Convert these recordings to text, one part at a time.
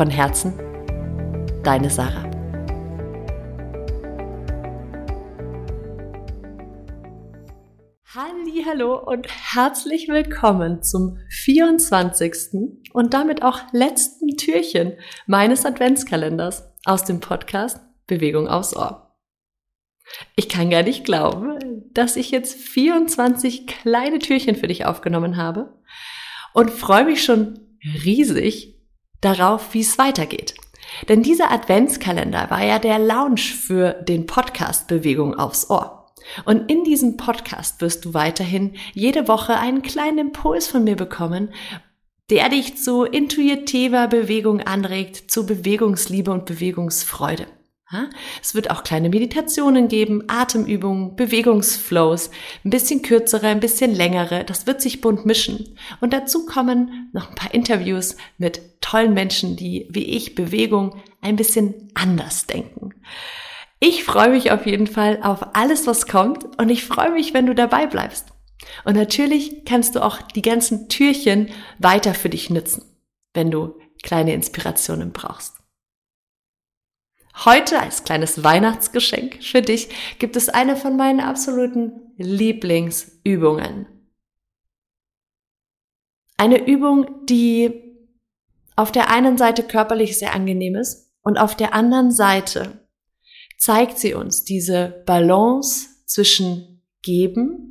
Von Herzen, deine Sarah. Hallo und herzlich willkommen zum 24. und damit auch letzten Türchen meines Adventskalenders aus dem Podcast Bewegung aufs Ohr. Ich kann gar nicht glauben, dass ich jetzt 24 kleine Türchen für dich aufgenommen habe und freue mich schon riesig, darauf, wie es weitergeht. Denn dieser Adventskalender war ja der Launch für den Podcast Bewegung aufs Ohr. Und in diesem Podcast wirst du weiterhin jede Woche einen kleinen Impuls von mir bekommen, der dich zu intuitiver Bewegung anregt, zu Bewegungsliebe und Bewegungsfreude. Es wird auch kleine Meditationen geben, Atemübungen, Bewegungsflows, ein bisschen kürzere, ein bisschen längere. Das wird sich bunt mischen. Und dazu kommen noch ein paar Interviews mit tollen Menschen, die wie ich Bewegung ein bisschen anders denken. Ich freue mich auf jeden Fall auf alles, was kommt und ich freue mich, wenn du dabei bleibst. Und natürlich kannst du auch die ganzen Türchen weiter für dich nutzen, wenn du kleine Inspirationen brauchst. Heute als kleines Weihnachtsgeschenk für dich gibt es eine von meinen absoluten Lieblingsübungen. Eine Übung, die auf der einen Seite körperlich sehr angenehm ist und auf der anderen Seite zeigt sie uns diese Balance zwischen Geben,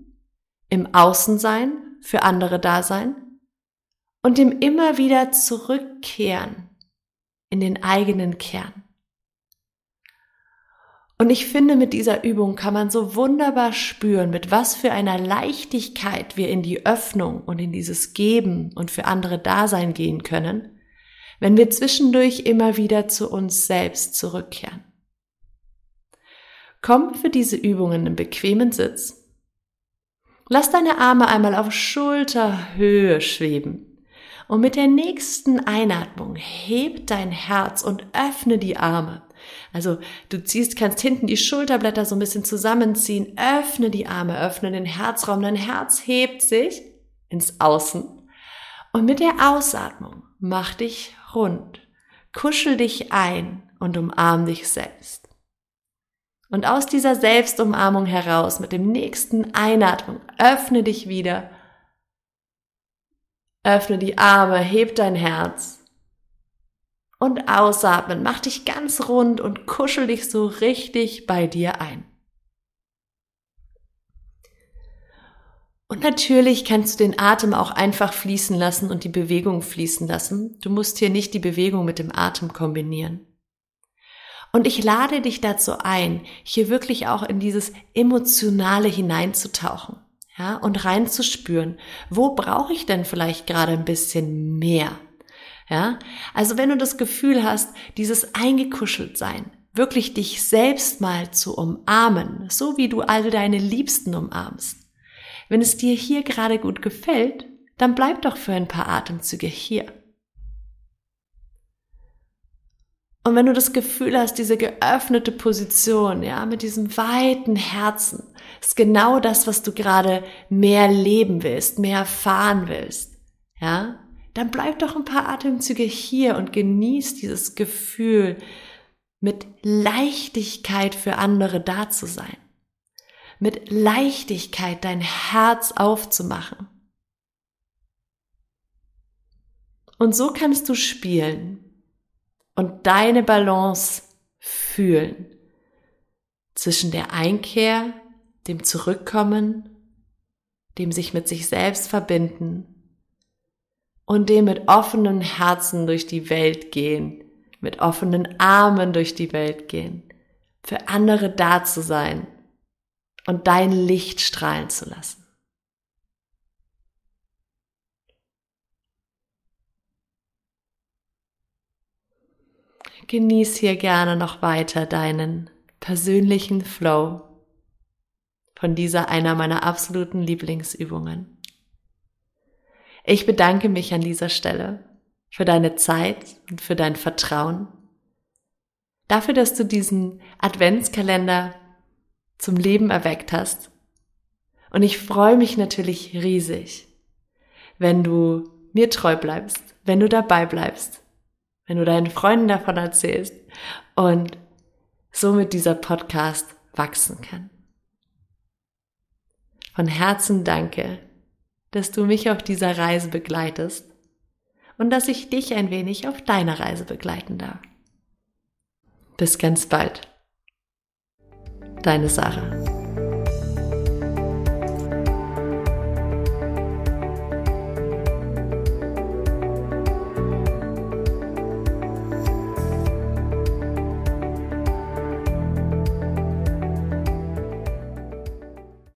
im Außensein, für andere Dasein und dem immer wieder Zurückkehren in den eigenen Kern. Und ich finde, mit dieser Übung kann man so wunderbar spüren, mit was für einer Leichtigkeit wir in die Öffnung und in dieses Geben und für andere Dasein gehen können, wenn wir zwischendurch immer wieder zu uns selbst zurückkehren. Komm für diese Übungen in bequemen Sitz. Lass deine Arme einmal auf Schulterhöhe schweben. Und mit der nächsten Einatmung heb dein Herz und öffne die Arme. Also du ziehst, kannst hinten die Schulterblätter so ein bisschen zusammenziehen, öffne die Arme, öffne den Herzraum, dein Herz hebt sich ins Außen. Und mit der Ausatmung mach dich rund, kuschel dich ein und umarm dich selbst. Und aus dieser Selbstumarmung heraus, mit dem nächsten Einatmung, öffne dich wieder, öffne die Arme, heb dein Herz und ausatmen. Mach dich ganz rund und kuschel dich so richtig bei dir ein. Und natürlich kannst du den Atem auch einfach fließen lassen und die Bewegung fließen lassen. Du musst hier nicht die Bewegung mit dem Atem kombinieren. Und ich lade dich dazu ein, hier wirklich auch in dieses Emotionale hineinzutauchen. Ja, und reinzuspüren, wo brauche ich denn vielleicht gerade ein bisschen mehr? Ja, also wenn du das Gefühl hast, dieses eingekuschelt sein, wirklich dich selbst mal zu umarmen, so wie du all deine Liebsten umarmst. Wenn es dir hier gerade gut gefällt, dann bleib doch für ein paar Atemzüge hier. Und wenn du das Gefühl hast, diese geöffnete Position, ja, mit diesem weiten Herzen, ist genau das, was du gerade mehr leben willst, mehr erfahren willst, ja, dann bleib doch ein paar Atemzüge hier und genieß dieses Gefühl, mit Leichtigkeit für andere da zu sein. Mit Leichtigkeit dein Herz aufzumachen. Und so kannst du spielen und deine Balance fühlen zwischen der Einkehr, dem Zurückkommen, dem sich mit sich selbst verbinden und dem mit offenen Herzen durch die Welt gehen, mit offenen Armen durch die Welt gehen, für andere da zu sein und dein Licht strahlen zu lassen. Genieß hier gerne noch weiter deinen persönlichen Flow von dieser einer meiner absoluten Lieblingsübungen. Ich bedanke mich an dieser Stelle für deine Zeit und für dein Vertrauen, dafür, dass du diesen Adventskalender zum Leben erweckt hast. Und ich freue mich natürlich riesig, wenn du mir treu bleibst, wenn du dabei bleibst, wenn du deinen Freunden davon erzählst und somit dieser Podcast wachsen kann. Von Herzen danke, dass du mich auf dieser Reise begleitest und dass ich dich ein wenig auf deiner Reise begleiten darf. Bis ganz bald. Deine Sarah.